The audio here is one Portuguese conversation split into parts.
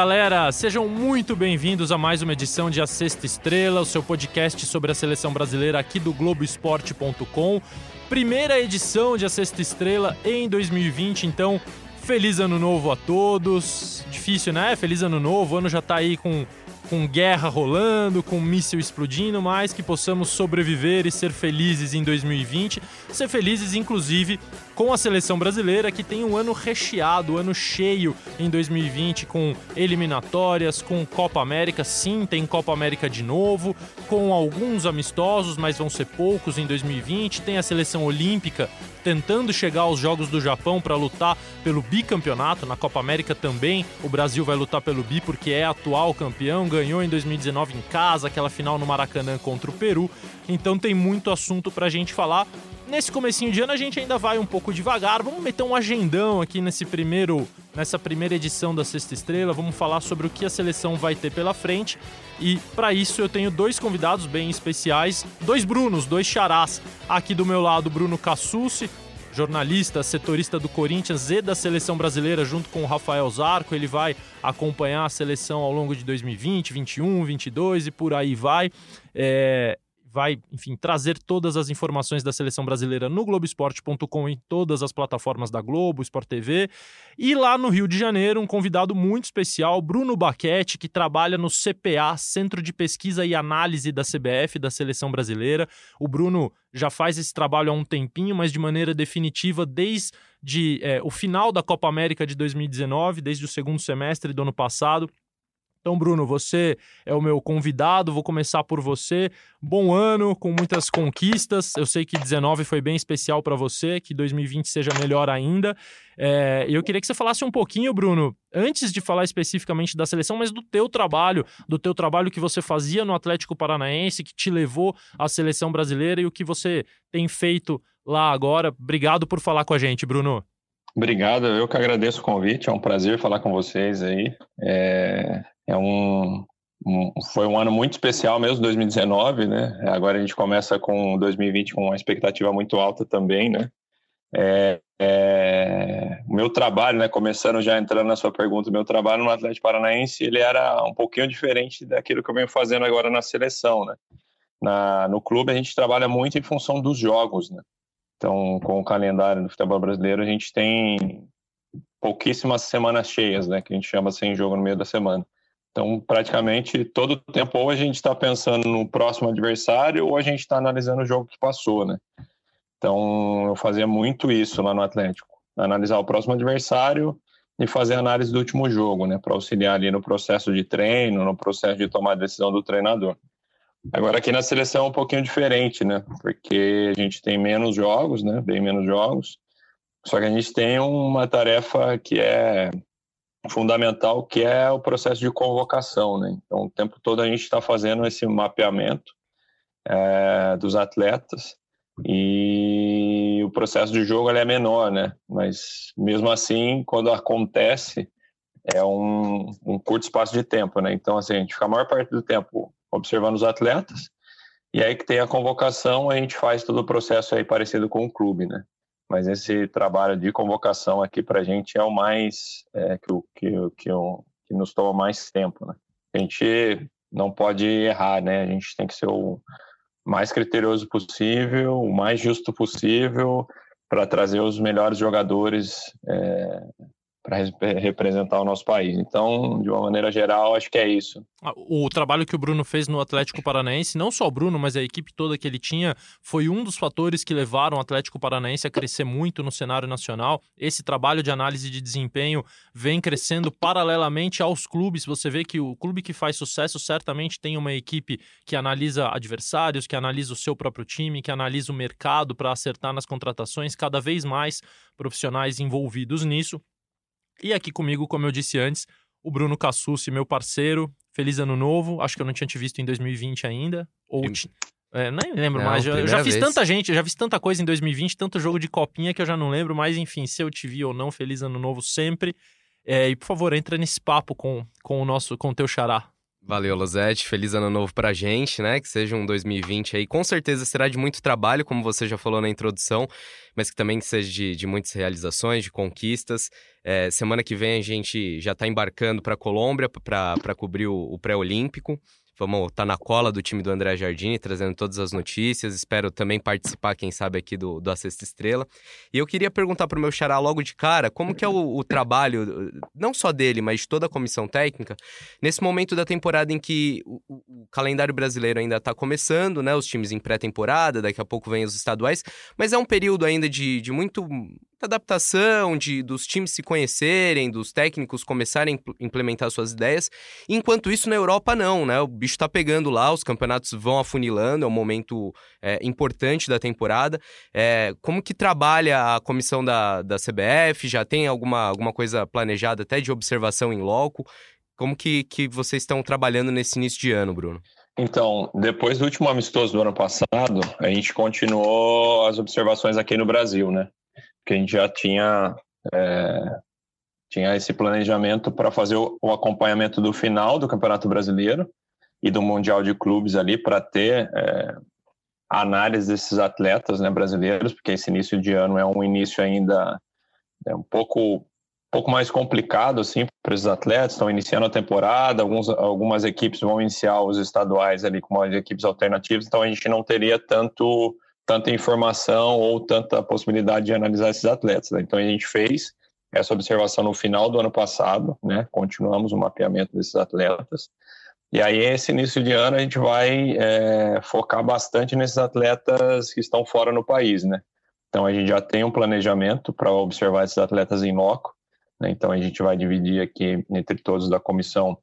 Galera, sejam muito bem-vindos a mais uma edição de A Sexta Estrela, o seu podcast sobre a seleção brasileira aqui do Globoesporte.com. Primeira edição de A Sexta Estrela em 2020, então feliz ano novo a todos. Difícil, né? Feliz ano novo, o ano já tá aí com com guerra rolando, com míssil explodindo, mas que possamos sobreviver e ser felizes em 2020. Ser felizes, inclusive, com a seleção brasileira, que tem um ano recheado, um ano cheio em 2020, com eliminatórias, com Copa América. Sim, tem Copa América de novo, com alguns amistosos, mas vão ser poucos em 2020. Tem a seleção olímpica tentando chegar aos Jogos do Japão para lutar pelo bicampeonato. Na Copa América também o Brasil vai lutar pelo bi porque é atual campeão, ganhou em 2019 em casa, aquela final no Maracanã contra o Peru. Então tem muito assunto para a gente falar. Nesse comecinho de ano a gente ainda vai um pouco devagar. Vamos meter um agendão aqui nesse primeiro, nessa primeira edição da Sexta Estrela. Vamos falar sobre o que a seleção vai ter pela frente. E para isso eu tenho dois convidados bem especiais, dois Brunos, dois charás. Aqui do meu lado, Bruno Cassucci, jornalista, setorista do Corinthians e da seleção brasileira, junto com o Rafael Zarco. Ele vai acompanhar a seleção ao longo de 2020, 21, 22 e por aí vai. É, vai, enfim, trazer todas as informações da seleção brasileira no Globoesporte.com em todas as plataformas da Globo, Sport TV. E lá no Rio de Janeiro, um convidado muito especial, Bruno Baquete, que trabalha no CPA, Centro de Pesquisa e Análise da CBF, da seleção brasileira. O Bruno já faz esse trabalho há um tempinho, mas de maneira definitiva desde é, o final da Copa América de 2019, desde o segundo semestre do ano passado. Então, Bruno, você é o meu convidado, vou começar por você. Bom ano, com muitas conquistas. Eu sei que 19 foi bem especial para você, que 2020 seja melhor ainda. É, eu queria que você falasse um pouquinho, Bruno, antes de falar especificamente da seleção, mas do teu trabalho, do teu trabalho que você fazia no Atlético Paranaense, que te levou à seleção brasileira e o que você tem feito lá agora. Obrigado por falar com a gente, Bruno. Obrigado, eu que agradeço o convite, é um prazer falar com vocês aí. É, é um, um, foi um ano muito especial mesmo, 2019, né? Agora a gente começa com 2020 com uma expectativa muito alta também, né? É, é, o meu trabalho, né, começando já entrando na sua pergunta, meu trabalho no Atlético Paranaense, ele era um pouquinho diferente daquilo que eu venho fazendo agora na seleção, né? Na, no clube a gente trabalha muito em função dos jogos, né? Então, com o calendário do futebol brasileiro, a gente tem pouquíssimas semanas cheias, né? Que a gente chama sem jogo no meio da semana. Então, praticamente todo o tempo, ou a gente está pensando no próximo adversário, ou a gente está analisando o jogo que passou, né? Então, eu fazia muito isso lá no Atlético. Analisar o próximo adversário e fazer análise do último jogo, né? Para auxiliar ali no processo de treino, no processo de tomar decisão do treinador. Agora aqui na seleção é um pouquinho diferente, né? Porque a gente tem menos jogos, né? Bem menos jogos. Só que a gente tem uma tarefa que é fundamental, que é o processo de convocação, né? Então o tempo todo a gente está fazendo esse mapeamento é, dos atletas e o processo de jogo é menor, né? Mas mesmo assim, quando acontece, é um, um curto espaço de tempo, né? Então assim, a gente fica a maior parte do tempo observando os atletas, e aí que tem a convocação, a gente faz todo o processo aí parecido com o clube, né? Mas esse trabalho de convocação aqui para a gente é o mais, é, que, que, que, que nos toma mais tempo, né? A gente não pode errar, né? A gente tem que ser o mais criterioso possível, o mais justo possível, para trazer os melhores jogadores é, para representar o nosso país. Então, de uma maneira geral, acho que é isso. Ah, o trabalho que o Bruno fez no Atlético Paranaense, não só o Bruno, mas a equipe toda que ele tinha, foi um dos fatores que levaram o Atlético Paranaense a crescer muito no cenário nacional. Esse trabalho de análise de desempenho vem crescendo paralelamente aos clubes. Você vê que o clube que faz sucesso certamente tem uma equipe que analisa adversários, que analisa o seu próprio time, que analisa o mercado para acertar nas contratações, cada vez mais profissionais envolvidos nisso. E aqui comigo, como eu disse antes, o Bruno Cassucci, meu parceiro. Feliz ano novo. Acho que eu não tinha te visto em 2020 ainda. Ou. É, nem lembro não, mais. Eu já fiz vez. tanta gente, já fiz tanta coisa em 2020, tanto jogo de copinha que eu já não lembro. Mas enfim, se eu te vi ou não, feliz ano novo sempre. É, e por favor, entra nesse papo com, com o nosso, com o teu xará. Valeu, Losete. Feliz ano novo pra gente, né? Que seja um 2020 aí. Com certeza será de muito trabalho, como você já falou na introdução, mas que também seja de, de muitas realizações, de conquistas. É, semana que vem a gente já está embarcando para Colômbia para cobrir o, o pré-olímpico. Vamos estar tá na cola do time do André Jardini, trazendo todas as notícias. Espero também participar, quem sabe, aqui do, do A Sexta Estrela. E eu queria perguntar para o meu xará logo de cara, como que é o, o, trabalho, não só dele, mas de toda a comissão técnica, nesse momento da temporada em que o, o calendário brasileiro ainda está começando, né? Os times em pré-temporada, daqui a pouco vem os estaduais, mas é um período ainda de, de muito adaptação, de dos times se conhecerem, dos técnicos começarem a implementar suas ideias. Enquanto isso, na Europa, não, né? O bicho tá pegando lá, os campeonatos vão afunilando, é um momento é, importante da temporada. É, como que trabalha a comissão da, da CBF? Já tem alguma, alguma coisa planejada até de observação em loco? Como que, que vocês estão trabalhando nesse início de ano, Bruno? Então, depois do último amistoso do ano passado, a gente continuou as observações aqui no Brasil, né? que a gente já tinha é, tinha esse planejamento para fazer o, o, acompanhamento do final do Campeonato Brasileiro e do Mundial de Clubes ali para ter é, análise desses atletas né, brasileiros, porque esse início de ano é um início ainda é um pouco pouco mais complicado assim para os atletas estão iniciando a temporada alguns, algumas equipes vão iniciar os estaduais ali com as equipes alternativas então a gente não teria tanto tanta informação ou tanta possibilidade de analisar esses atletas. Né? Então a gente fez essa observação no final do ano passado, né? Continuamos o mapeamento desses atletas. E aí, esse início de ano, a gente vai é, focar bastante nesses atletas que estão fora no país, né? Então, a gente já tem um planejamento para observar esses atletas em loco. Né? Então, a gente vai dividir aqui entre todos da comissão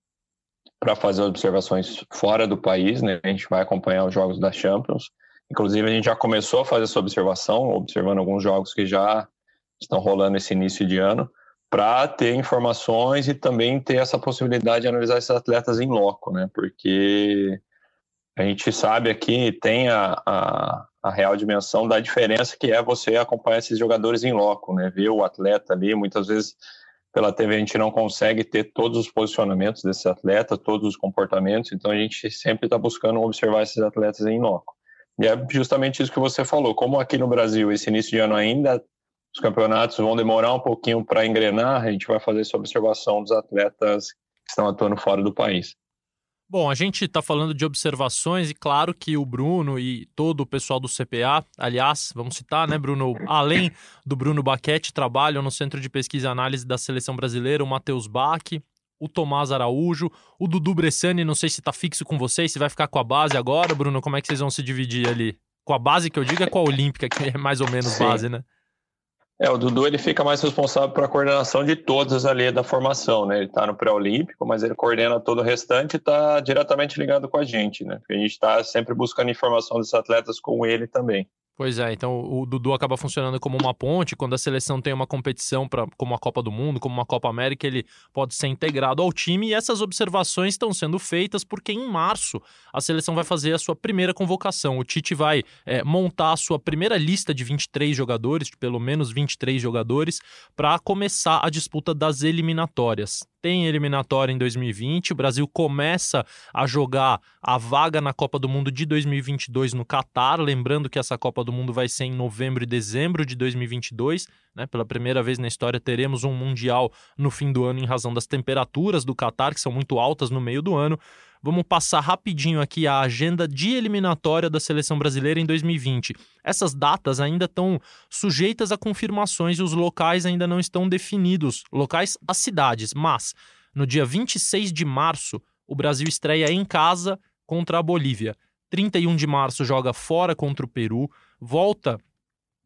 para fazer observações fora do país, né? A gente vai acompanhar os jogos da Champions Inclusive, a gente já começou a fazer essa observação, observando alguns jogos que já estão rolando esse início de ano, para ter informações e também ter essa possibilidade de analisar esses atletas em loco, né? Porque a gente sabe aqui, tem a, a, a, real dimensão da diferença que é você acompanhar esses jogadores em loco, né? Ver o atleta ali, muitas vezes pela TV a gente não consegue ter todos os posicionamentos desse atleta, todos os comportamentos, então a gente sempre está buscando observar esses atletas em loco. E é justamente isso que você falou. Como aqui no Brasil, esse início de ano ainda, os campeonatos vão demorar um pouquinho para engrenar, a gente vai fazer essa observação dos atletas que estão atuando fora do país. Bom, a gente está falando de observações e claro que o Bruno e todo o pessoal do CPA, aliás, vamos citar, né, Bruno? Além do Bruno Baquete, trabalham no Centro de Pesquisa e Análise da Seleção Brasileira, o Matheus Bach, o Tomás Araújo, o Dudu Bressani, não sei se tá fixo com vocês, se vai ficar com a base agora, Bruno, como é que vocês vão se dividir ali? Com a base que eu digo é com a Olímpica, que é mais ou menos Sim. base, né? É, o Dudu ele fica mais responsável pela coordenação de todas ali da formação, né? Ele tá no pré-olímpico, mas ele coordena todo o restante e tá diretamente ligado com a gente, né? Porque a gente está sempre buscando informação dos atletas com ele também. Pois é, então o Dudu acaba funcionando como uma ponte. Quando a seleção tem uma competição pra, como a Copa do Mundo, como uma Copa América, ele pode ser integrado ao time. E essas observações estão sendo feitas porque em março a seleção vai fazer a sua primeira convocação. O Tite vai é, montar a sua primeira lista de 23 jogadores, de pelo menos 23 jogadores, para começar a disputa das eliminatórias tem eliminatória em 2020. O Brasil começa a jogar a vaga na Copa do Mundo de 2022 no Catar. Lembrando que essa Copa do Mundo vai ser em novembro e dezembro de 2022. Né? Pela primeira vez na história, teremos um Mundial no fim do ano em razão das temperaturas do Catar, que são muito altas no meio do ano. Vamos passar rapidinho aqui a agenda de eliminatória da seleção brasileira em 2020. Essas datas ainda estão sujeitas a confirmações e os locais ainda não estão definidos locais, as cidades. Mas no dia 26 de março, o Brasil estreia em casa contra a Bolívia. 31 de março joga fora contra o Peru, volta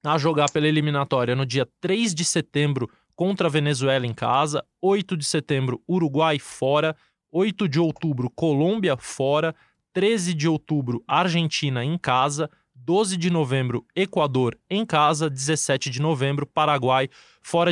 a jogar pela eliminatória no dia 3 de setembro contra a Venezuela em casa, 8 de setembro Uruguai fora, 8 de outubro, Colômbia fora. 13 de outubro, Argentina em casa. 12 de novembro, Equador em casa. 17 de novembro, Paraguai fora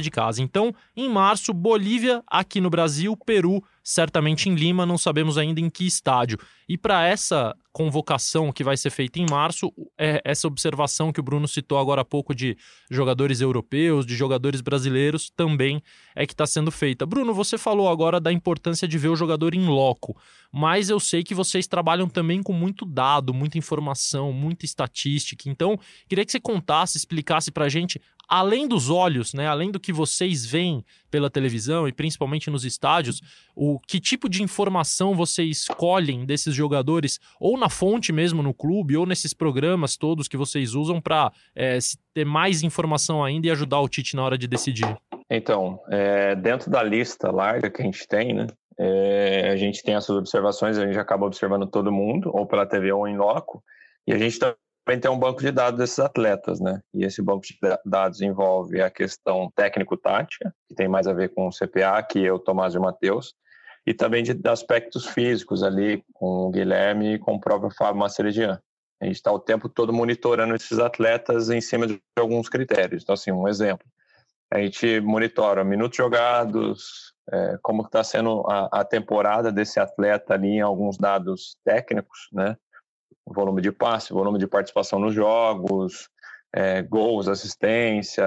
de casa. Então, em março, Bolívia aqui no Brasil, Peru certamente em Lima, não sabemos ainda em que estádio. E para essa convocação que vai ser feita em março, é essa observação que o Bruno citou agora há pouco de jogadores europeus, de jogadores brasileiros, também é que está sendo feita. Bruno, você falou agora da importância de ver o jogador em loco, mas eu sei que vocês trabalham também com muito dado, muita informação, muita estatística. Então, queria que você contasse, explicasse para a gente além dos olhos, né, além do que vocês veem pela televisão e principalmente nos estádios, o que tipo de informação vocês escolhem desses jogadores, ou na fonte mesmo no clube, ou nesses programas todos que vocês usam para é, ter mais informação ainda e ajudar o Tite na hora de decidir? Então, é, dentro da lista larga que a gente tem, né, é, a gente tem essas observações, a gente acaba observando todo mundo, ou pela TV ou em loco, e a gente também tem um banco de dados desses atletas, né? E esse banco de dados envolve a questão técnico-tática, que tem mais a ver com o CPA, que o Tomás e o Matheus, e também de aspectos físicos ali, com o Guilherme e com o próprio Fábio Maceredian. A gente está o tempo todo monitorando esses atletas em cima de alguns critérios. Então, assim, um exemplo. A gente monitora minutos jogados, é, como está sendo a, a temporada desse atleta ali em alguns dados técnicos, né? Volume de passe, volume de participação nos jogos, é, gols, assistência,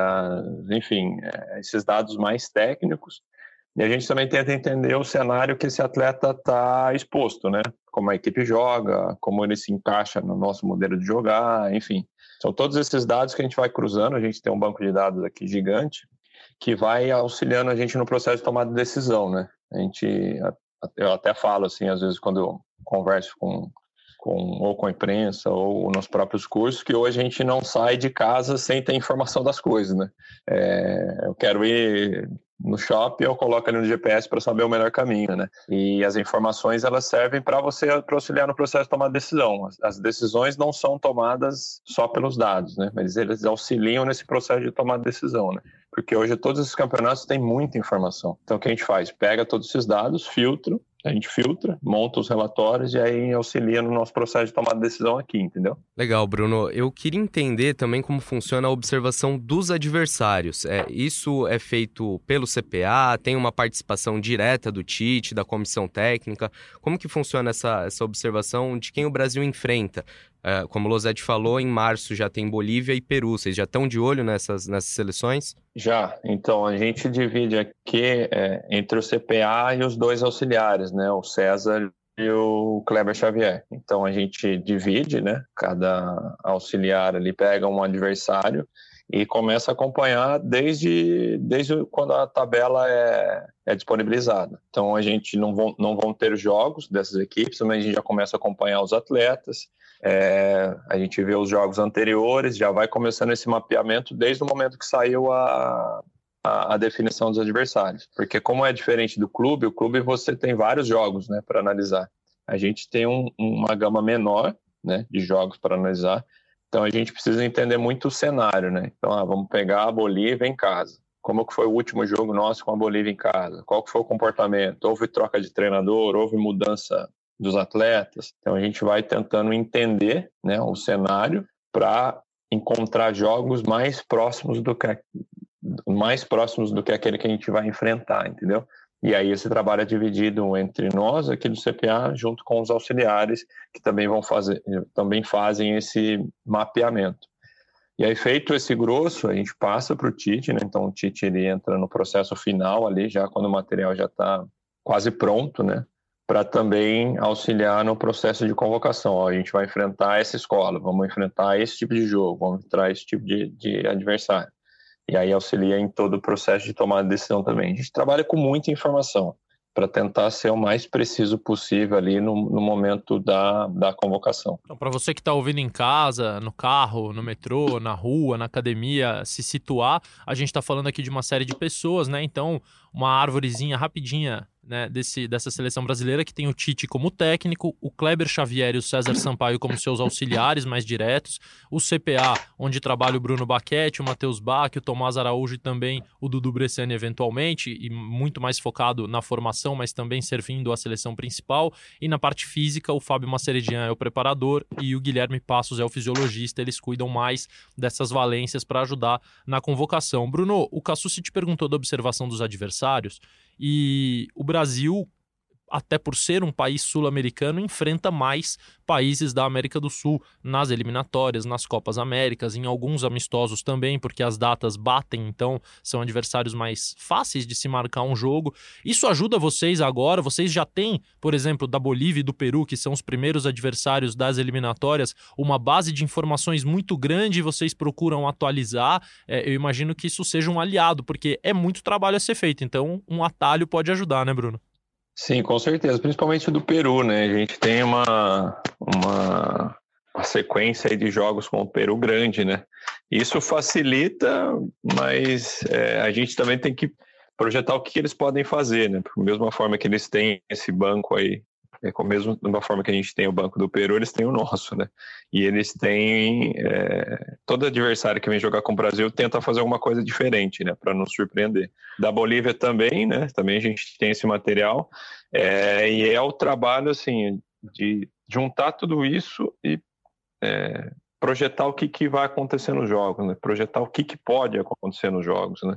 enfim, é, esses dados mais técnicos. E a gente também tenta entender o cenário que esse atleta está exposto, né? Como a equipe joga, como ele se encaixa no nosso modelo de jogar, enfim. São todos esses dados que a gente vai cruzando. A gente tem um banco de dados aqui gigante que vai auxiliando a gente no processo de tomada de decisão, né? A gente, eu até falo assim, às vezes quando eu converso com com, ou com a imprensa ou nos próprios cursos, que hoje a gente não sai de casa sem ter informação das coisas, né? É, eu quero ir no shopping, eu coloco ali no GPS para saber o melhor caminho, né? E as informações elas servem para você auxiliar no processo de tomar decisão. As, as, decisões não são tomadas só pelos dados, né? Mas eles auxiliam nesse processo de tomar decisão, né? Porque hoje todos esses campeonatos têm muita informação. Então o que a gente faz? Pega todos esses dados, filtra a gente filtra, monta os relatórios e aí auxilia no nosso processo de tomada de decisão aqui, entendeu? Legal, Bruno. Eu queria entender também como funciona a observação dos adversários. É, isso é feito pelo CPA, tem uma participação direta do Tite, da comissão técnica. Como que funciona essa, essa observação de quem o Brasil enfrenta? É, como o Losete falou, em março já tem Bolívia e Peru. Vocês já estão de olho nessas, nessas seleções? Já. Então, a gente divide aqui é, entre o CPA e os dois auxiliares, né? O César e o Kleber Xavier. Então, a gente divide, né? Cada auxiliar ali pega um adversário e começa a acompanhar desde, desde quando a tabela é, é disponibilizada. Então, a gente não vão, não vão ter jogos dessas equipes, mas a gente já começa a acompanhar os atletas, é, a gente vê os jogos anteriores, já vai começando esse mapeamento desde o momento que saiu a, a, a, definição dos adversários. Porque como é diferente do clube, o clube você tem vários jogos né, para analisar. A gente tem um, uma gama menor né, de jogos para analisar, então a gente precisa entender muito o cenário. Né? Então, ah, vamos pegar a Bolívia em casa. Como que foi o último jogo nosso com a Bolívia em casa? Qual que foi o comportamento? Houve troca de treinador? Houve mudança dos atletas. Então a gente vai tentando entender né, o cenário para encontrar jogos mais próximos do que mais próximos do que aquele que a gente vai enfrentar, entendeu? E aí esse trabalho é dividido entre nós aqui do CPA junto com os auxiliares que também vão fazer também fazem esse mapeamento. E aí feito esse grosso, a gente passa para o Tite, né? Então o Tite ele entra no processo final ali já quando o material já está quase pronto, né? para também auxiliar no processo de convocação. Ó, a gente vai enfrentar essa escola, vamos enfrentar esse tipo de jogo, vamos entrar esse tipo de, de adversário. E aí auxilia em todo o processo de tomada de decisão também. A gente trabalha com muita informação para tentar ser o mais preciso possível ali no, no momento da, da convocação. Então, para você que está ouvindo em casa, no carro, no metrô, na rua, na academia, se situar, a gente está falando aqui de uma série de pessoas, né? Então, uma árvorezinha rapidinha né, desse, dessa seleção brasileira, que tem o Tite como técnico, o Kleber Xavier e o César Sampaio como seus auxiliares mais diretos, o CPA, onde trabalha o Bruno Baquete, o Matheus Bach, o Tomás Araújo e também o Dudu Bresciani eventualmente, e muito mais focado na formação, mas também servindo a seleção principal. E na parte física, o Fábio Maceredian é o preparador e o Guilherme Passos é o fisiologista. Eles cuidam mais dessas valências para ajudar na convocação. Bruno, o Cassucci te perguntou da observação dos adversários. E o Brasil, até por ser um país sul-americano, enfrenta mais países da América do Sul nas eliminatórias, nas Copas Américas, em alguns amistosos também, porque as datas batem, então são adversários mais fáceis de se marcar um jogo. Isso ajuda vocês agora? Vocês já têm, por exemplo, da Bolívia e do Peru, que são os primeiros adversários das eliminatórias, uma base de informações muito grande e vocês procuram atualizar. É, eu imagino que isso seja um aliado, porque é muito trabalho a ser feito, então um atalho pode ajudar, né, Bruno? Sim, com certeza, principalmente do Peru, né? A gente tem uma, uma, uma sequência de jogos com o Peru grande, né? Isso facilita, mas é, a gente também tem que projetar o que, eles podem fazer, né? Da mesma forma que eles têm esse banco aí é, com mesmo da forma que a gente tem o Banco do Peru, eles têm o nosso, né? E eles têm é, todo adversário que vem jogar com o Brasil tenta fazer alguma coisa diferente, né? Para nos surpreender. Da Bolívia também, né? Também a gente tem esse material é, e é o trabalho assim de juntar tudo isso e é, projetar o que, que vai acontecer nos jogos, né? Projetar o que, que pode acontecer nos jogos, né?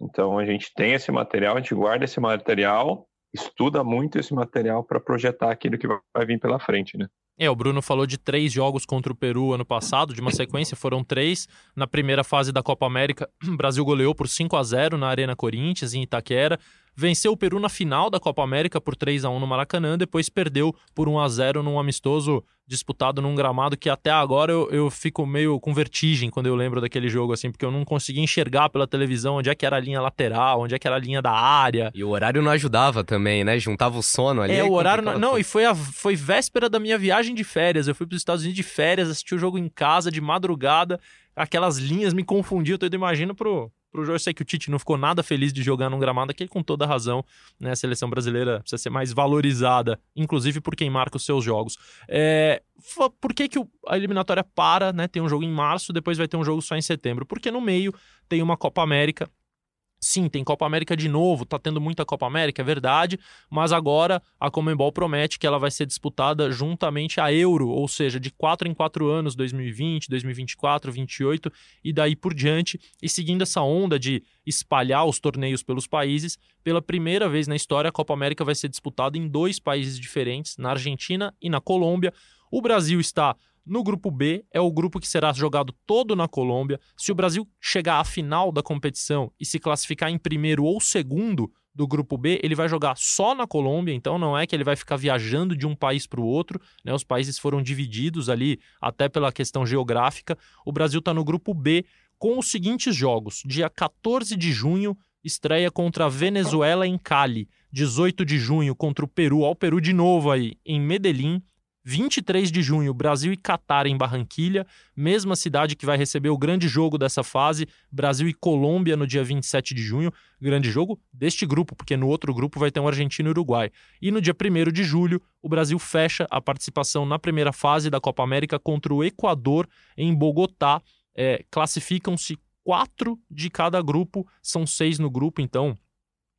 Então a gente tem esse material, a gente guarda esse material estuda muito esse material para projetar aquilo que vai vir pela frente, né? É, o Bruno falou de três jogos contra o Peru ano passado, de uma sequência, foram três. Na primeira fase da Copa América, o Brasil goleou por 5 a 0 na Arena Corinthians, em Itaquera venceu o Peru na final da Copa América por 3 a 1 no Maracanã, depois perdeu por 1 a 0 num amistoso disputado num gramado que até agora eu, eu fico meio com vertigem quando eu lembro daquele jogo, assim, porque eu não conseguia enxergar pela televisão onde é que era a linha lateral, onde é que era a linha da área. E o horário não ajudava também, né? Juntava o sono ali. É, o horário não, não, e foi, a, foi véspera da minha viagem de férias. Eu fui para os Estados Unidos de férias, assisti o jogo em casa de madrugada. Aquelas linhas me confundiam, então eu imagino pro, pro jogo. Eu sei que o Tite não ficou nada feliz de jogar num gramado aquele, com toda razão, né? A seleção brasileira precisa ser mais valorizada, inclusive por quem marca os seus jogos. É, por que, que a eliminatória para, né? Tem um jogo em março, depois vai ter um jogo só em setembro? Porque no meio tem uma Copa América Sim, tem Copa América de novo, tá tendo muita Copa América, é verdade, mas agora a Comembol promete que ela vai ser disputada juntamente à Euro, ou seja, de 4 em 4 anos, 2020, 2024, 2028 e daí por diante, e seguindo essa onda de espalhar os torneios pelos países, pela primeira vez na história a Copa América vai ser disputada em dois países diferentes, na Argentina e na Colômbia. O Brasil está no grupo B, é o grupo que será jogado todo na Colômbia. Se o Brasil chegar à final da competição e se classificar em primeiro ou segundo do grupo B, ele vai jogar só na Colômbia, então não é que ele vai ficar viajando de um país para o outro, né? Os países foram divididos ali, até pela questão geográfica. O Brasil está no grupo B com os seguintes jogos: dia 14 de junho, estreia contra a Venezuela em Cali. 18 de junho contra o Peru, ao Peru de novo aí, em Medellín. 23 de junho, Brasil e Catar em Barranquilha, mesma cidade que vai receber o grande jogo dessa fase, Brasil e Colômbia no dia 27 de junho, grande jogo deste grupo, porque no outro grupo vai ter um Argentina e Uruguai. E no dia 1 de julho, o Brasil fecha a participação na primeira fase da Copa América contra o Equador em Bogotá. É, Classificam-se quatro de cada grupo, são seis no grupo, então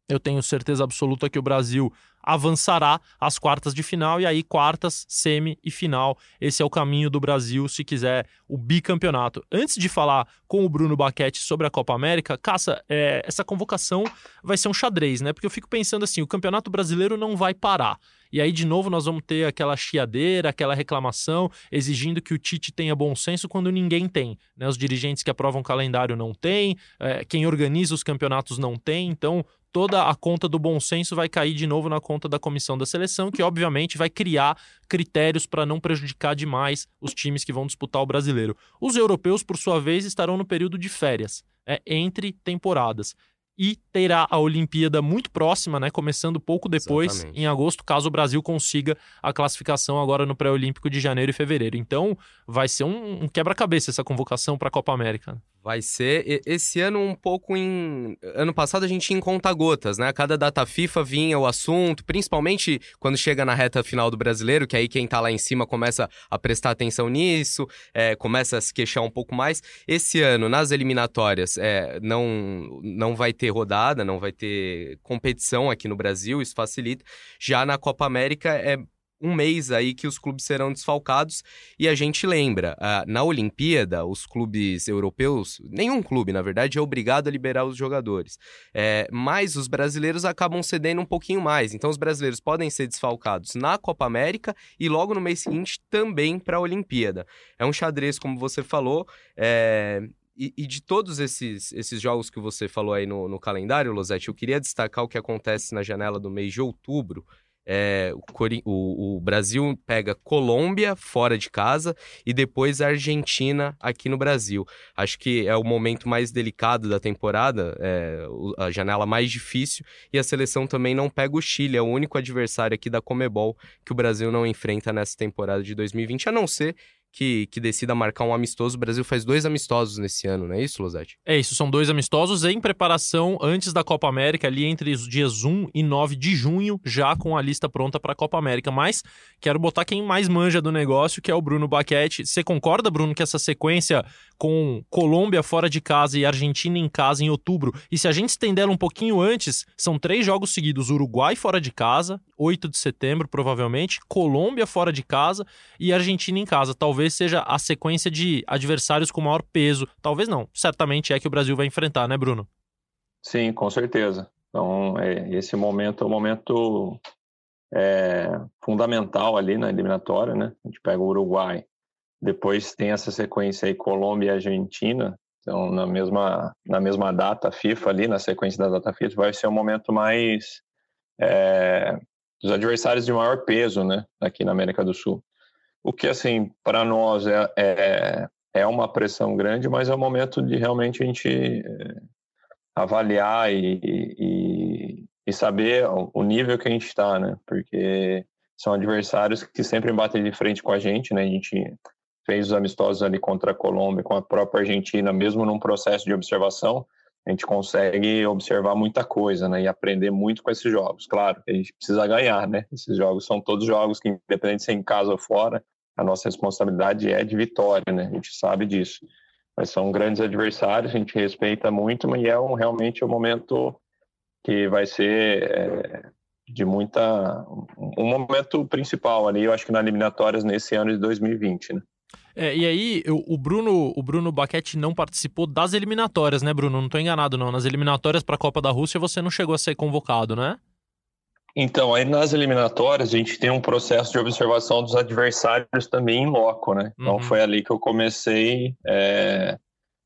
eu tenho certeza absoluta que o Brasil avançará às quartas de final e aí quartas, semi e final. Esse é o caminho do Brasil se quiser o bicampeonato. Antes de falar com o Bruno Baquete sobre a Copa América, Caça, é, essa convocação vai ser um xadrez, né? Porque eu fico pensando assim, o Campeonato Brasileiro não vai parar. E aí, de novo, nós vamos ter aquela chiadeira, aquela reclamação, exigindo que o Tite tenha bom senso quando ninguém tem. Né? Os dirigentes que aprovam o calendário não têm, é, quem organiza os campeonatos não tem. Então, toda a conta do bom senso vai cair de novo na conta da comissão da seleção, que obviamente vai criar critérios para não prejudicar demais os times que vão disputar o brasileiro. Os europeus, por sua vez, estarão no período de férias, é, entre temporadas. E terá a Olimpíada muito próxima, né? Começando pouco depois, Exatamente. em agosto, caso o Brasil consiga a classificação agora no pré-olímpico de janeiro e fevereiro. Então, vai ser um, um quebra-cabeça essa convocação para a Copa América Vai ser esse ano um pouco em. Ano passado a gente ia em conta-gotas, né? Cada data FIFA vinha o assunto, principalmente quando chega na reta final do brasileiro, que aí quem tá lá em cima começa a prestar atenção nisso, é, começa a se queixar um pouco mais. Esse ano, nas eliminatórias, é, não, não vai ter rodada, não vai ter competição aqui no Brasil, isso facilita. Já na Copa América é um mês aí que os clubes serão desfalcados. E a gente lembra, uh, na Olimpíada, os clubes europeus, nenhum clube, na verdade, é obrigado a liberar os jogadores. É, mas os brasileiros acabam cedendo um pouquinho mais. Então, os brasileiros podem ser desfalcados na Copa América e logo no mês seguinte também para a Olimpíada. É um xadrez, como você falou. É... E, de todos esses, esses jogos que você falou aí no, no calendário, Losetti, eu queria destacar o que acontece na janela do mês de outubro, é, o, o, Brasil pega Colômbia fora de casa e depois a Argentina aqui no Brasil. Acho que é o momento mais delicado da temporada, é, a janela mais difícil, e a seleção também não pega o Chile, é o único adversário aqui da Comebol que o Brasil não enfrenta nessa temporada de 2020, a não ser que, que decida marcar um amistoso. O Brasil faz dois amistosos nesse ano, não é isso, Lozete? É isso, são dois amistosos em preparação antes da Copa América, ali entre os dias 1 e 9 de junho, já com a lista pronta para a Copa América. Mas quero botar quem mais manja do negócio, que é o Bruno Baquete. Você concorda, Bruno, que essa sequência com Colômbia fora de casa e Argentina em casa em outubro, e se a gente estender ela um pouquinho antes, são três jogos seguidos: Uruguai fora de casa, 8 de setembro, provavelmente, Colômbia fora de casa e Argentina em casa. Talvez seja a sequência de adversários com maior peso. Talvez não, certamente é que o Brasil vai enfrentar, né, Bruno? Sim, com certeza. Então, é, esse momento é um momento é, fundamental ali na eliminatória, né? A gente pega o Uruguai, depois tem essa sequência aí Colômbia e Argentina. Então, na mesma, na mesma data FIFA ali, na sequência da data FIFA, vai ser um momento mais é, dos adversários de maior peso, né, aqui na América do Sul. O que, assim, para nós é, é, é, uma pressão grande, mas é o momento de realmente a gente é, avaliar e, e, e, saber o nível que a gente está, né, porque são adversários que sempre batem de frente com a gente, né, a gente fez os amistosos ali contra a Colômbia, com a própria Argentina, mesmo num processo de observação, a gente consegue observar muita coisa, né, e aprender muito com esses jogos. Claro, a gente precisa ganhar, né? Esses jogos são todos jogos que, independente se é em casa ou fora, a nossa responsabilidade é de vitória, né? A gente sabe disso. Mas são grandes adversários, a gente respeita muito, mas é um, realmente um momento que vai ser é, de muita um momento principal ali, eu acho que na eliminatórias nesse ano de 2020, né? É, e aí, o Bruno o Bruno Baquete não participou das eliminatórias, né, Bruno? Não estou enganado, não. Nas eliminatórias para a Copa da Rússia você não chegou a ser convocado, né? Então, aí nas eliminatórias a gente tem um processo de observação dos adversários também em loco, né? Então uhum. foi ali que eu comecei é,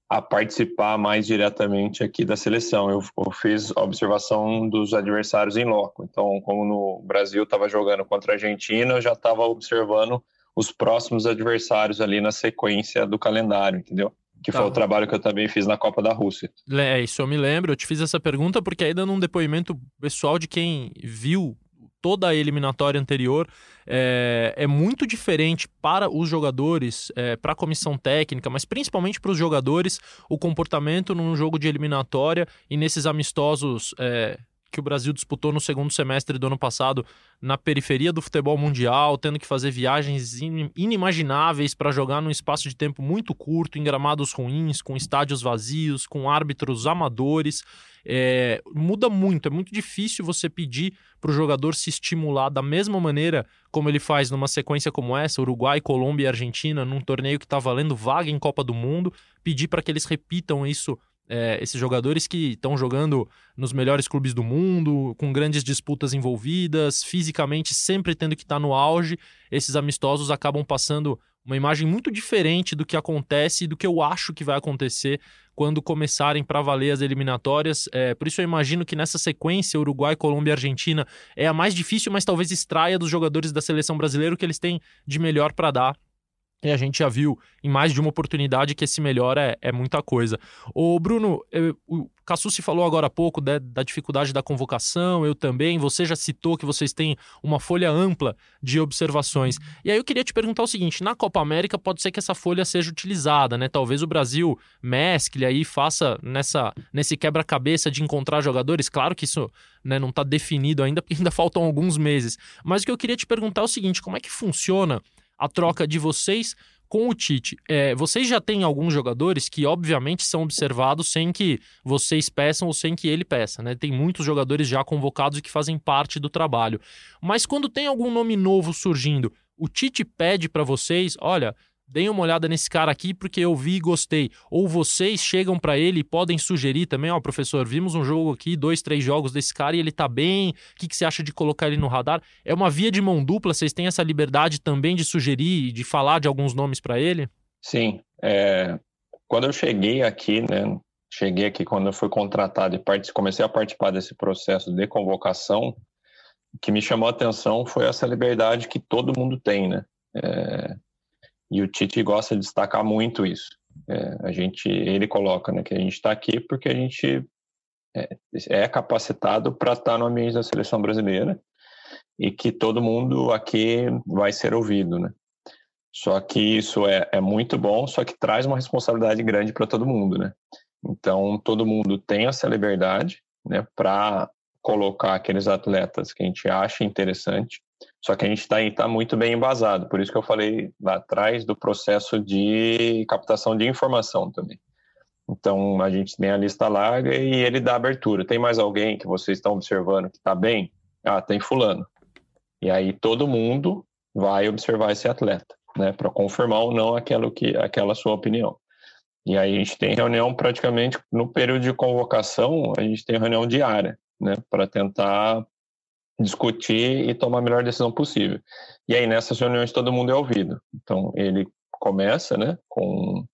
a participar mais diretamente aqui da seleção. Eu, eu, fiz observação dos adversários em loco. Então, como no Brasil estava jogando contra a Argentina, eu já estava observando os próximos adversários ali na sequência do calendário, entendeu? Que tá. foi o trabalho que eu também fiz na Copa da Rússia. É, isso eu me lembro. Eu te fiz essa pergunta porque aí dando um depoimento pessoal de quem viu toda a eliminatória anterior é, é muito diferente para os jogadores, é, para a comissão técnica, mas principalmente para os jogadores, o comportamento num jogo de eliminatória e nesses amistosos é, que o Brasil disputou no segundo semestre do ano passado na periferia do futebol mundial, tendo que fazer viagens inimagináveis para jogar num espaço de tempo muito curto, em gramados ruins, com estádios vazios, com árbitros amadores. É, muda muito, é muito difícil você pedir para o jogador se estimular da mesma maneira como ele faz numa sequência como essa, Uruguai, Colômbia e Argentina, num torneio que está valendo vaga em Copa do Mundo, pedir para que eles repitam isso é, esses jogadores que estão jogando nos melhores clubes do mundo, com grandes disputas envolvidas, fisicamente sempre tendo que estar tá no auge, esses amistosos acabam passando uma imagem muito diferente do que acontece e do que eu acho que vai acontecer quando começarem para valer as eliminatórias. É, por isso eu imagino que nessa sequência, Uruguai, Colômbia e Argentina é a mais difícil, mas talvez extraia dos jogadores da seleção brasileira o que eles têm de melhor para dar E a gente já viu em mais de uma oportunidade que esse melhor é, é muita coisa. O Bruno, eu, o Cassucci falou agora há pouco da, da, dificuldade da convocação, eu também. Você já citou que vocês têm uma folha ampla de observações. E aí eu queria te perguntar o seguinte: na Copa América pode ser que essa folha seja utilizada, né? Talvez o Brasil mescle aí, faça nessa, nesse quebra-cabeça de encontrar jogadores. Claro que isso né, não está definido ainda, porque ainda faltam alguns meses. Mas o que eu queria te perguntar é o seguinte: como é que funciona? A troca de vocês com o Tite. É, vocês já têm alguns jogadores que, obviamente, são observados sem que vocês peçam ou sem que ele peça, né? Tem muitos jogadores já convocados que fazem parte do trabalho. Mas quando tem algum nome novo surgindo, o Tite pede para vocês: olha, deem uma olhada nesse cara aqui porque eu vi e gostei. Ou vocês chegam para ele e podem sugerir também, ó, oh, professor, vimos um jogo aqui, dois, três jogos desse cara e ele tá bem, o que, que você acha de colocar ele no radar? É uma via de mão dupla, vocês têm essa liberdade também de sugerir e de falar de alguns nomes para ele? Sim, é... quando eu cheguei aqui, né, cheguei aqui quando eu fui contratado e comecei a participar desse processo de convocação, o que me chamou a atenção foi essa liberdade que todo mundo tem, né? É e o Tite gosta de destacar muito isso. É, a gente, ele coloca, né, que a gente está aqui porque a gente é, é capacitado para estar tá no ambiente da seleção brasileira e que todo mundo aqui vai ser ouvido, né? Só que isso é, é muito bom, só que traz uma responsabilidade grande para todo mundo, né? Então todo mundo tem essa liberdade, né, para colocar aqueles atletas que a gente acha interessante só que a gente está tá muito bem embasado, por isso que eu falei lá atrás do processo de captação de informação também. Então a gente tem a lista larga e ele dá abertura. Tem mais alguém que vocês estão observando que está bem? Ah, tem fulano. E aí todo mundo vai observar esse atleta, né, para confirmar ou não aquilo que aquela sua opinião. E aí a gente tem reunião praticamente no período de convocação, a gente tem reunião diária, né, para tentar discutir e tomar a melhor decisão possível. E aí nessas reuniões todo mundo é ouvido. Então ele começa, né, com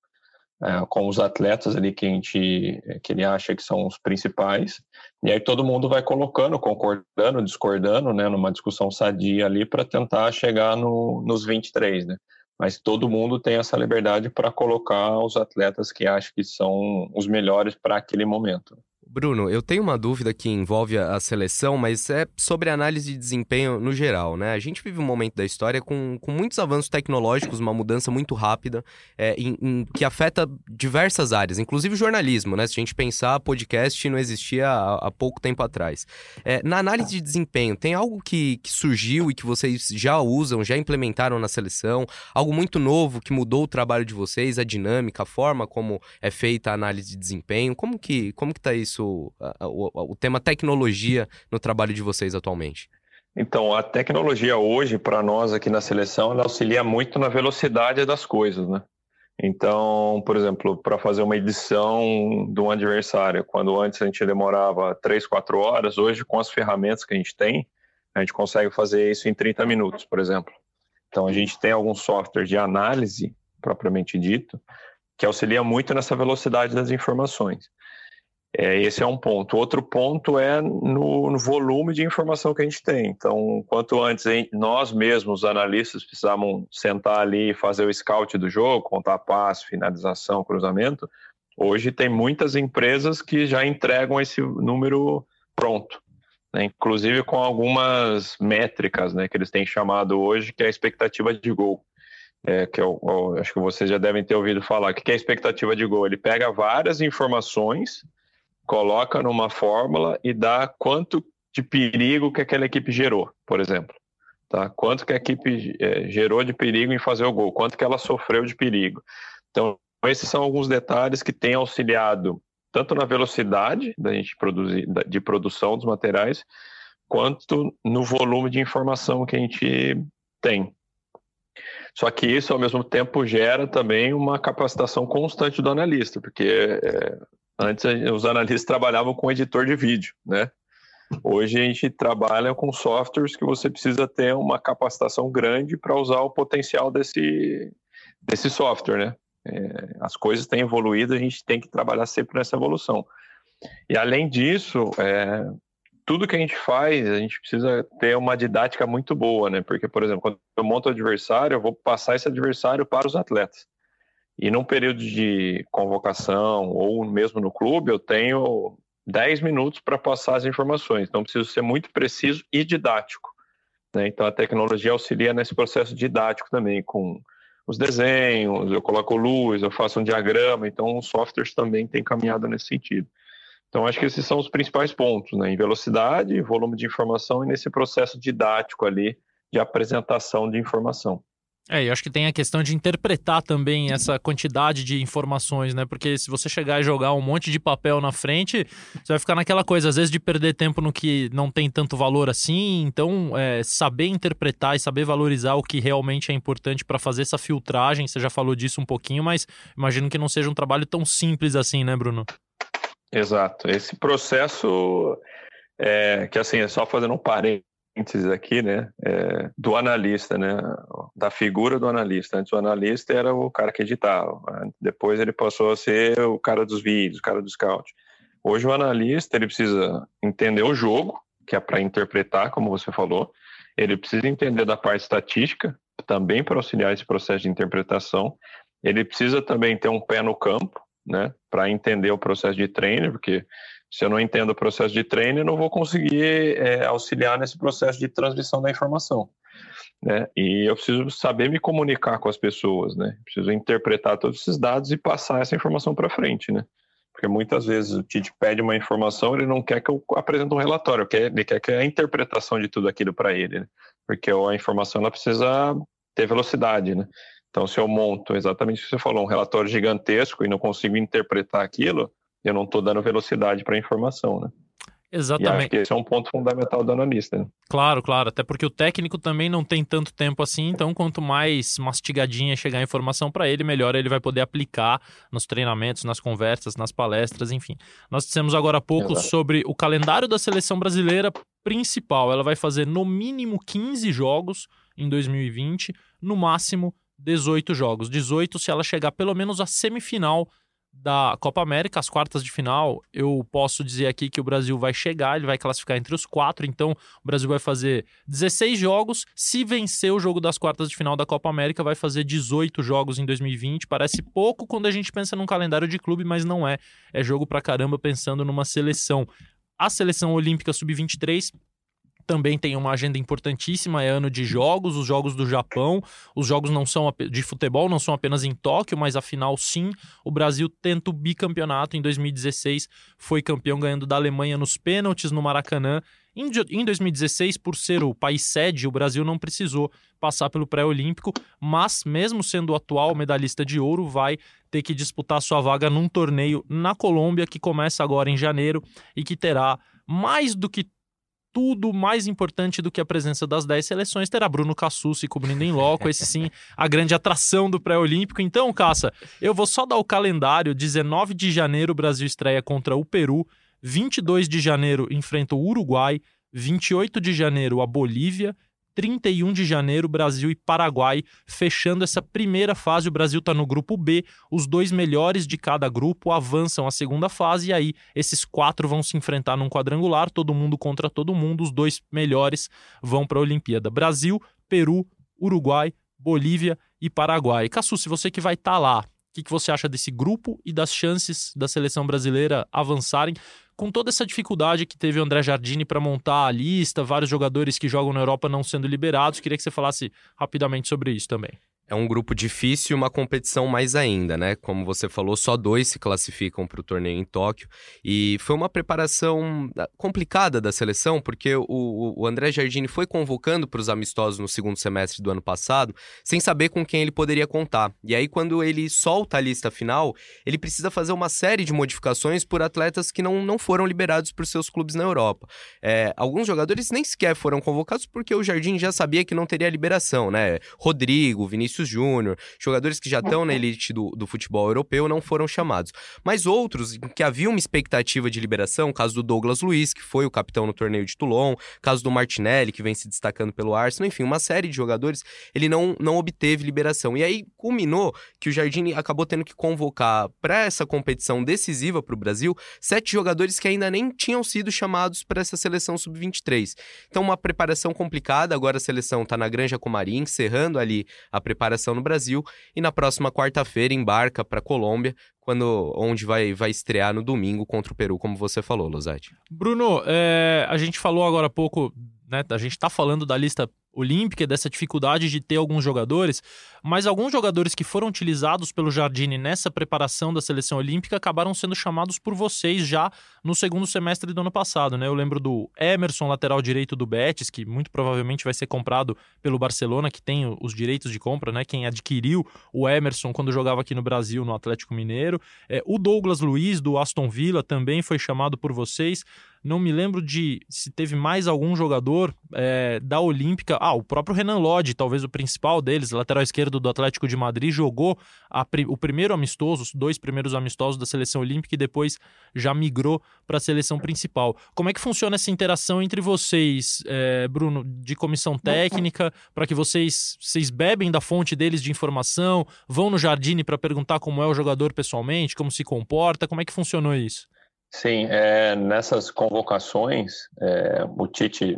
é, com os atletas ali que a gente que ele acha que são os principais. E aí todo mundo vai colocando, concordando, discordando, né, numa discussão sadia ali para tentar chegar no, nos 23, né? Mas todo mundo tem essa liberdade para colocar os atletas que acha que são os melhores para aquele momento. Bruno, eu tenho uma dúvida que envolve a seleção, mas é sobre análise de desempenho no geral, né? A gente vive um momento da história com, com muitos avanços tecnológicos, uma mudança muito rápida, é, em, em, que afeta diversas áreas, inclusive jornalismo, né? Se a gente pensar, podcast não existia há, há pouco tempo atrás. É, na análise de desempenho, tem algo que, que surgiu e que vocês já usam, já implementaram na seleção? Algo muito novo que mudou o trabalho de vocês, a dinâmica, a forma como é feita a análise de desempenho? Como que, como que tá isso? Isso, o, o tema tecnologia no trabalho de vocês atualmente? Então, a tecnologia hoje, para nós aqui na seleção, ela auxilia muito na velocidade das coisas, né? Então, por exemplo, para fazer uma edição de um adversário, quando antes a gente demorava 3, 4 horas, hoje com as ferramentas que a gente tem, a gente consegue fazer isso em 30 minutos, por exemplo. Então, a gente tem alguns softwares de análise, propriamente dito, que auxilia muito nessa velocidade das informações. É, esse é um ponto. Outro ponto é no, no, volume de informação que a gente tem. Então, quanto antes nós mesmos, analistas, precisavam sentar ali e fazer o scout do jogo, contar passe, finalização, cruzamento, hoje tem muitas empresas que já entregam esse número pronto. Né? Inclusive com algumas métricas né, que eles têm chamado hoje, que é a expectativa de gol. É, que eu, eu, acho que vocês já devem ter ouvido falar. O que é a expectativa de gol? Ele pega várias informações coloca numa fórmula e dá quanto de perigo que aquela equipe gerou, por exemplo. Tá? Quanto que a equipe é, gerou de perigo em fazer o gol, quanto que ela sofreu de perigo. Então, esses são alguns detalhes que têm auxiliado tanto na velocidade da gente produzir, de produção dos materiais, quanto no volume de informação que a gente tem. Só que isso, ao mesmo tempo, gera também uma capacitação constante do analista, porque é, Antes os analistas trabalhavam com editor de vídeo, né? Hoje a gente trabalha com softwares que você precisa ter uma capacitação grande para usar o potencial desse, desse software, né? É, as coisas têm evoluído, a gente tem que trabalhar sempre nessa evolução. E além disso, é, tudo que a gente faz, a gente precisa ter uma didática muito boa, né? Porque, por exemplo, quando eu monto o adversário, eu vou passar esse adversário para os atletas. E num período de convocação ou mesmo no clube, eu tenho 10 minutos para passar as informações. Então, preciso ser muito preciso e didático. Né? Então, a tecnologia auxilia nesse processo didático também, com os desenhos, eu coloco luz, eu faço um diagrama. Então, os softwares também têm caminhado nesse sentido. Então, acho que esses são os principais pontos, né? em velocidade, volume de informação e nesse processo didático ali de apresentação de informação. É, e acho que tem a questão de interpretar também essa quantidade de informações, né? Porque se você chegar e jogar um monte de papel na frente, você vai ficar naquela coisa, às vezes, de perder tempo no que não tem tanto valor assim. Então, é, saber interpretar e saber valorizar o que realmente é importante para fazer essa filtragem, você já falou disso um pouquinho, mas imagino que não seja um trabalho tão simples assim, né, Bruno? Exato. Esse processo, é, que assim, é só fazendo um parênteses aqui, né, é, do analista, né, da figura do analista. Antes o analista era o cara que editava, depois ele passou a ser o cara dos vídeos, o cara do scout. Hoje o analista ele precisa entender o jogo, que é para interpretar, como você falou. Ele precisa entender da parte estatística, também para auxiliar esse processo de interpretação. Ele precisa também ter um pé no campo, né, para entender o processo de treino, porque se eu não entendo o processo de treino, eu não vou conseguir é, auxiliar nesse processo de transmissão da informação. Né? E eu preciso saber me comunicar com as pessoas, né? Preciso interpretar todos esses dados e passar essa informação para frente, né? Porque muitas vezes o Tite pede uma informação, ele não quer que eu apresente um relatório, ele quer que a interpretação de tudo aquilo para ele, né? Porque a informação ela precisa ter velocidade, né? Então, se eu monto exatamente o que você falou, um relatório gigantesco e não consigo interpretar aquilo, eu não estou dando velocidade para a informação, né? Exatamente. E esse é um ponto fundamental do analista. Né? Claro, claro. Até porque o técnico também não tem tanto tempo assim, então quanto mais mastigadinha chegar a informação para ele, melhor ele vai poder aplicar nos treinamentos, nas conversas, nas palestras, enfim. Nós dissemos agora há pouco Exato. sobre o calendário da seleção brasileira principal. Ela vai fazer no mínimo 15 jogos em 2020, no máximo 18 jogos. 18 se ela chegar pelo menos à semifinal da Copa América, as quartas de final, eu posso dizer aqui que o Brasil vai chegar, ele vai classificar entre os quatro, então o Brasil vai fazer 16 jogos. Se vencer o jogo das quartas de final da Copa América, vai fazer 18 jogos em 2020. Parece pouco quando a gente pensa num calendário de clube, mas não é. É jogo pra caramba pensando numa seleção. A seleção olímpica sub-23 também tem uma agenda importantíssima, é ano de jogos, os jogos do Japão, os jogos não são de futebol não são apenas em Tóquio, mas afinal sim, o Brasil tenta o bicampeonato em 2016, foi campeão ganhando da Alemanha nos pênaltis no Maracanã. Em 2016, por ser o país sede, o Brasil não precisou passar pelo pré-olímpico, mas mesmo sendo o atual medalhista de ouro, vai ter que disputar sua vaga num torneio na Colômbia que começa agora em janeiro e que terá mais do que tudo mais importante do que a presença das 10 seleções terá Bruno Cassucci cobrindo em loco, esse sim, a grande atração do pré-olímpico. Então, Caça, eu vou só dar o calendário. 19 de janeiro, o Brasil estreia contra o Peru. 22 de janeiro, enfrenta o Uruguai. 28 de janeiro, a Bolívia. 31 de janeiro, Brasil e Paraguai, fechando essa primeira fase. O Brasil está no grupo B. Os dois melhores de cada grupo avançam à segunda fase e aí esses quatro vão se enfrentar num quadrangular, todo mundo contra todo mundo. Os dois melhores vão para a Olimpíada. Brasil, Peru, Uruguai, Bolívia e Paraguai. Cassu, se você que vai estar tá lá, que, que você acha desse grupo e das chances da seleção brasileira avançarem? com toda essa dificuldade que teve o André Jardini para montar a lista, vários jogadores que jogam na Europa não sendo liberados, queria que você falasse rapidamente sobre isso também. É um grupo difícil e uma competição mais ainda, né? Como você falou, só dois se classificam para o torneio em Tóquio. E foi uma preparação ah, complicada da seleção, porque o, o André Jardini foi convocando para os amistosos no segundo semestre do ano passado, sem saber com quem ele poderia contar. E aí, quando ele solta a lista final, ele precisa fazer uma série de modificações por atletas que não, não foram liberados por seus clubes na Europa. É, alguns jogadores nem sequer foram convocados porque o Jardine já sabia que não teria liberação, né? Rodrigo, Vinícius Vinícius Júnior, jogadores que já estão na elite do, do futebol europeu não foram chamados. Mas outros que havia uma expectativa de liberação, caso do Douglas Luiz, que foi o capitão no torneio de Toulon, caso do Martinelli, que vem se destacando pelo Arsenal, enfim, uma série de jogadores, ele não, não obteve liberação. E aí culminou que o Jardine acabou tendo que convocar para essa competição decisiva para o Brasil sete jogadores que ainda nem tinham sido chamados para essa seleção sub-23. Então, uma preparação complicada. Agora a seleção está na Granja Comarim, encerrando ali a preparação no Brasil. E na próxima quarta-feira embarca para Colômbia, quando, onde vai, vai estrear no domingo contra o Peru, como você falou, Losati. Bruno, é, a gente falou agora há pouco, né? A gente está falando da lista olímpica, dessa dificuldade de ter alguns jogadores, mas alguns jogadores que foram utilizados pelo Jardine nessa preparação da seleção olímpica acabaram sendo chamados por vocês já no segundo semestre do ano passado, né? Eu lembro do Emerson, lateral direito do Betis, que muito provavelmente vai ser comprado pelo Barcelona, que tem os direitos de compra, né? Quem adquiriu o Emerson quando jogava aqui no Brasil, no Atlético Mineiro. É, o Douglas Luiz, do Aston Villa, também foi chamado por vocês. Não me lembro de se teve mais algum jogador é, da Olímpica. Ah, o próprio Renan Lodge, talvez o principal deles, lateral esquerdo do Atlético de Madrid, jogou a, o primeiro amistoso, os dois primeiros amistosos da seleção olímpica e depois já migrou para a seleção principal. Como é que funciona essa interação entre vocês, é, Bruno, de comissão técnica, para que vocês, vocês bebem da fonte deles de informação, vão no Jardine para perguntar como é o jogador pessoalmente, como se comporta, como é que funcionou isso? Sim, é, nessas convocações, é, o Tite,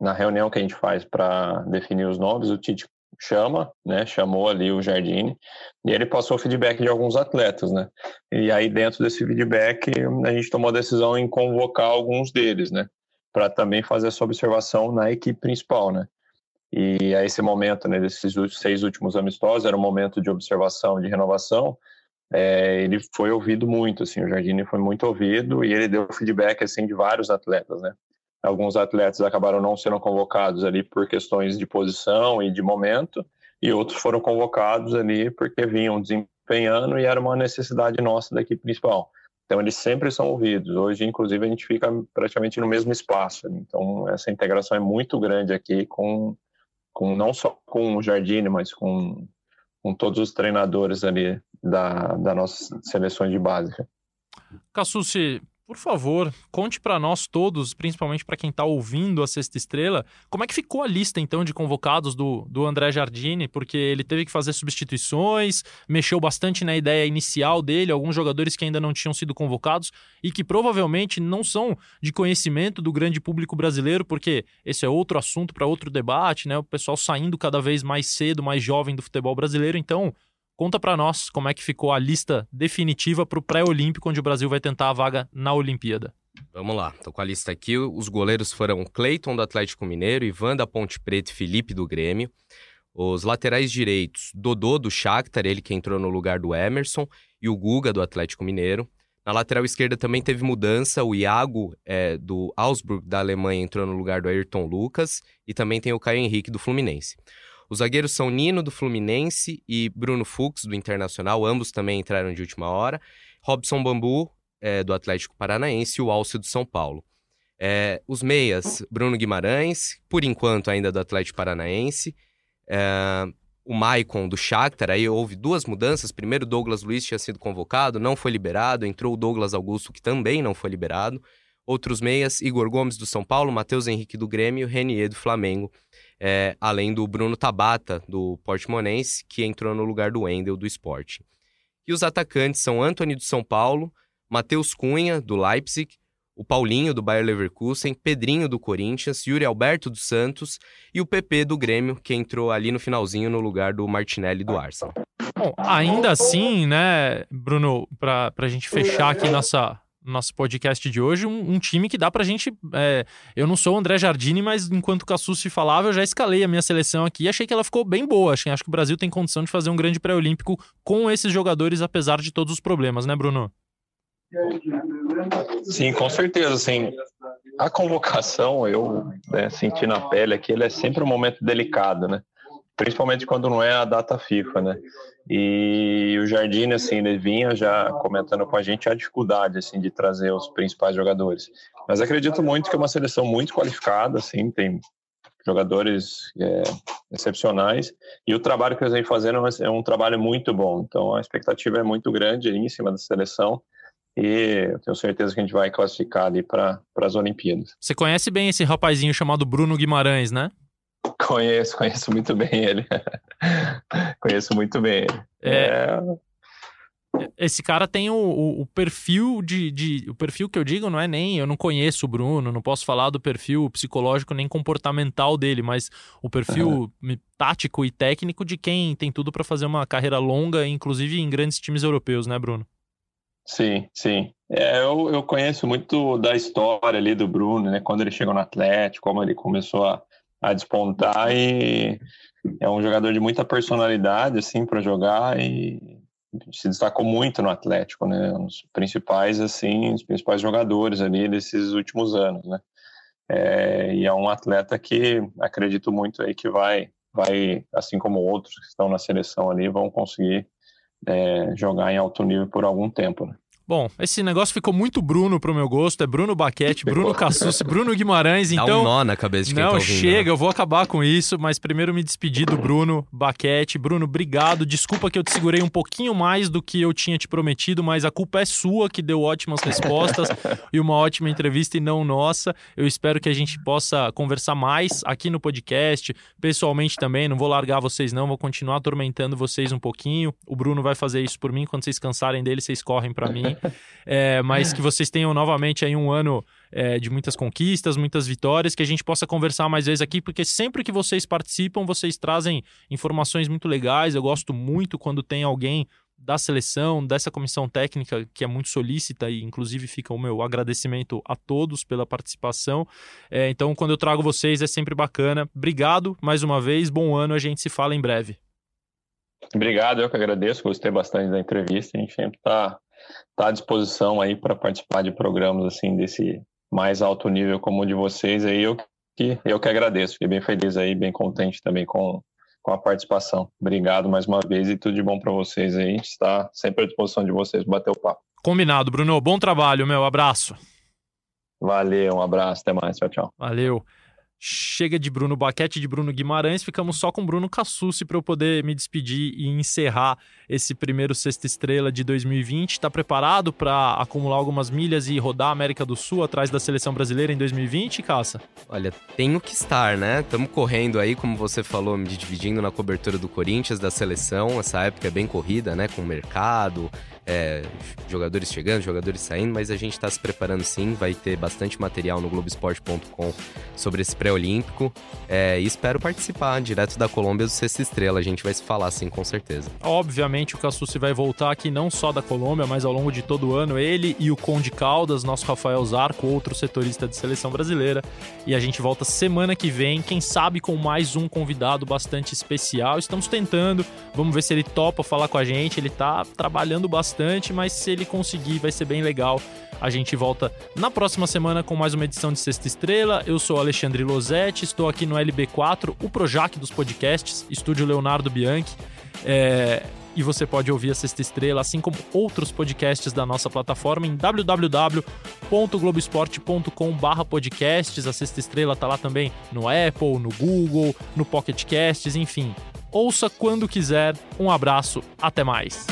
na reunião que a gente faz para definir os nomes, o Tite chama, né, chamou ali o Jardine, e ele passou feedback de alguns atletas, né, e aí dentro desse feedback a gente tomou a decisão em convocar alguns deles, né, para também fazer essa observação na equipe principal, né, e a esse momento, né, desses seis últimos amistosos, era um momento de observação, de renovação, é, ele foi ouvido muito, assim, o Jardine foi muito ouvido e ele deu feedback, assim, de vários atletas, né? Alguns atletas acabaram não sendo convocados ali por questões de posição e de momento, e outros foram convocados ali porque vinham desempenhando e era uma necessidade nossa da equipe principal. Então, eles sempre são ouvidos. Hoje, inclusive, a gente fica praticamente no mesmo espaço. Então, essa integração é muito grande aqui com, com não só com o Jardine, mas com com todos os treinadores ali da, da nossa seleção de base. Cassucci, por favor, conte para nós todos, principalmente para quem está ouvindo a Sexta Estrela, como é que ficou a lista então de convocados do, do André Jardine, porque ele teve que fazer substituições, mexeu bastante na ideia inicial dele, alguns jogadores que ainda não tinham sido convocados e que provavelmente não são de conhecimento do grande público brasileiro, porque esse é outro assunto para outro debate, né? O pessoal saindo cada vez mais cedo, mais jovem do futebol brasileiro, então Conta para nós como é que ficou a lista definitiva para o pré-olímpico, onde o Brasil vai tentar a vaga na Olimpíada. Vamos lá, tô com a lista aqui. Os goleiros foram Cleiton do Atlético Mineiro, Ivan da Ponte Preta e Felipe do Grêmio. Os laterais direitos, Dodô do Shakhtar, ele que entrou no lugar do Emerson, e o Guga do Atlético Mineiro. Na lateral esquerda também teve mudança, o Iago é, do Augsburg da Alemanha entrou no lugar do Ayrton Lucas e também tem o Caio Henrique do Fluminense. Os zagueiros são Nino, do Fluminense, e Bruno Fux, do Internacional. Ambos também entraram de última hora. Robson Bambu, é, do Atlético Paranaense, e o Alcio, do São Paulo. É, os meias, Bruno Guimarães, por enquanto ainda do Atlético Paranaense. É, o Maicon, do Shakhtar, aí houve duas mudanças. Primeiro, Douglas Luiz tinha sido convocado, não foi liberado. Entrou o Douglas Augusto, que também não foi liberado. Outros meias, Igor Gomes, do São Paulo, Matheus Henrique, do Grêmio, Renier, do Flamengo é, além do Bruno Tabata, do Portimonense, que entrou no lugar do Wendel, do Sport. E os atacantes são Anthony do São Paulo, Matheus Cunha, do Leipzig, o Paulinho, do Bayer Leverkusen, Pedrinho, do Corinthians, Yuri Alberto dos Santos e o PP do Grêmio, que entrou ali no finalzinho no lugar do Martinelli do Arsenal. Bom, ainda assim, né, Bruno, para a gente fechar aqui nossa, nosso podcast de hoje, um, um time que dá pra gente. É, eu não sou o André Jardine, mas enquanto o Cassus falava, eu já escalei a minha seleção aqui e achei que ela ficou bem boa. Acho, acho que o Brasil tem condição de fazer um grande pré-olímpico com esses jogadores, apesar de todos os problemas, né, Bruno? Sim, com certeza. Assim, a convocação, eu né, senti na pele que ele é sempre um momento delicado, né? Principalmente quando não é a data FIFA, né? E o Jardim, assim, ele vinha já comentando com a gente a dificuldade, assim, de trazer os principais jogadores. Mas acredito muito que é uma seleção muito qualificada, assim, tem jogadores é, excepcionais, e o trabalho que eles vêm fazendo é um trabalho muito bom. Então a expectativa é muito grande em cima da seleção e eu tenho certeza que a gente vai classificar ali para as Olimpíadas. Você conhece bem esse rapazinho chamado Bruno Guimarães, né? Conheço, conheço muito bem ele. conheço muito bem ele. É... é... Esse cara tem o, o, o, perfil de, de. O perfil que eu digo não é nem. Eu não conheço o Bruno, não posso falar do perfil psicológico nem comportamental dele, mas o perfil uhum. tático e técnico de quem tem tudo para fazer uma carreira longa, inclusive em grandes times europeus, né, Bruno? Sim, sim. É, eu, eu conheço muito da história ali do Bruno, né? Quando ele chegou no Atlético, como ele começou a, a despontar e é um jogador de muita personalidade, assim, para jogar e se destacou muito no Atlético, né? Um dos principais, assim, os principais jogadores ali desses últimos anos, né? É, e é um atleta que acredito muito aí que vai, vai, assim como outros que estão na seleção ali, vão conseguir é, jogar em alto nível por algum tempo. Né? Bom, esse negócio ficou muito Bruno pro meu gosto. É Bruno Baquete, Bruno Cassucci, Bruno Guimarães. Então, Dá um nó na cabeça de quem não, tá ouvindo. chega, né? eu vou acabar com isso. Mas primeiro me despedir do Bruno Baquete. Bruno, obrigado. Desculpa que eu te segurei um pouquinho mais do que eu tinha te prometido, mas a culpa é sua que deu ótimas respostas e uma ótima entrevista e não nossa. Eu espero que a gente possa conversar mais aqui no podcast, pessoalmente também. Não vou largar vocês não, vou continuar atormentando vocês um pouquinho. O Bruno vai fazer isso por mim. Quando vocês cansarem dele, vocês correm para mim. É, mas que vocês tenham novamente aí um ano é, de muitas conquistas, muitas vitórias, que a gente possa conversar mais vezes aqui, porque sempre que vocês participam, vocês trazem informações muito legais. Eu gosto muito quando tem alguém da seleção, dessa comissão técnica que é muito solícita e inclusive fica o meu agradecimento a todos pela participação. É, então, quando eu trago vocês é sempre bacana. Obrigado mais uma vez, bom ano, a gente se fala em breve. Obrigado, eu que agradeço, gostei bastante da entrevista. A gente sempre está tá à disposição aí para participar de programas assim desse mais alto nível como o de vocês. Aí eu que eu que agradeço, fiquei bem feliz aí, bem contente também com com a participação. Obrigado mais uma vez e tudo de bom para vocês aí. Está sempre à disposição de vocês bater o papo. Combinado, Bruno. Bom trabalho, meu. Abraço. Valeu, um abraço, até mais. Tchau, tchau. Valeu. Chega de Bruno Baquete de Bruno Guimarães, ficamos só com Bruno Cassucci para eu poder me despedir e encerrar esse primeiro Sexta Estrela de 2020. Está preparado para acumular algumas milhas e rodar a América do Sul atrás da seleção brasileira em 2020, Caça? Olha, tenho que estar, né? Estamos correndo aí, como você falou, me dividindo na cobertura do Corinthians, da seleção. Essa época é bem corrida, né? Com o mercado, é, jogadores chegando, jogadores saindo, mas a gente está se preparando sim. Vai ter bastante material no Globoesporte.com sobre esse pré-olímpico. É, e espero participar direto da Colômbia do Sexta Estrela. A gente vai se falar sim, com certeza. Obviamente, o Cassucci vai voltar aqui não só da Colômbia, mas ao longo de todo o ano. Ele e o Conde Caldas, nosso Rafael Zarco, outro setorista de seleção brasileira. E a gente volta semana que vem, quem sabe com mais um convidado bastante especial. Estamos tentando, vamos ver se ele topa falar com a gente. Ele está trabalhando bastante bastante, mas se ele conseguir, vai ser bem legal. A gente volta na próxima semana com mais uma edição de Sexta Estrela. Eu sou Alexandre Losetti, estou aqui no LB4, o Projac dos podcasts, estúdio Leonardo Bianchi. É, e você pode ouvir a Sexta Estrela, assim como outros podcasts da nossa plataforma em www.globesport.com/podcasts. A Sexta Estrela tá lá também no Apple, no Google, no Pocket Casts, enfim. Ouça quando quiser. Um abraço, até mais.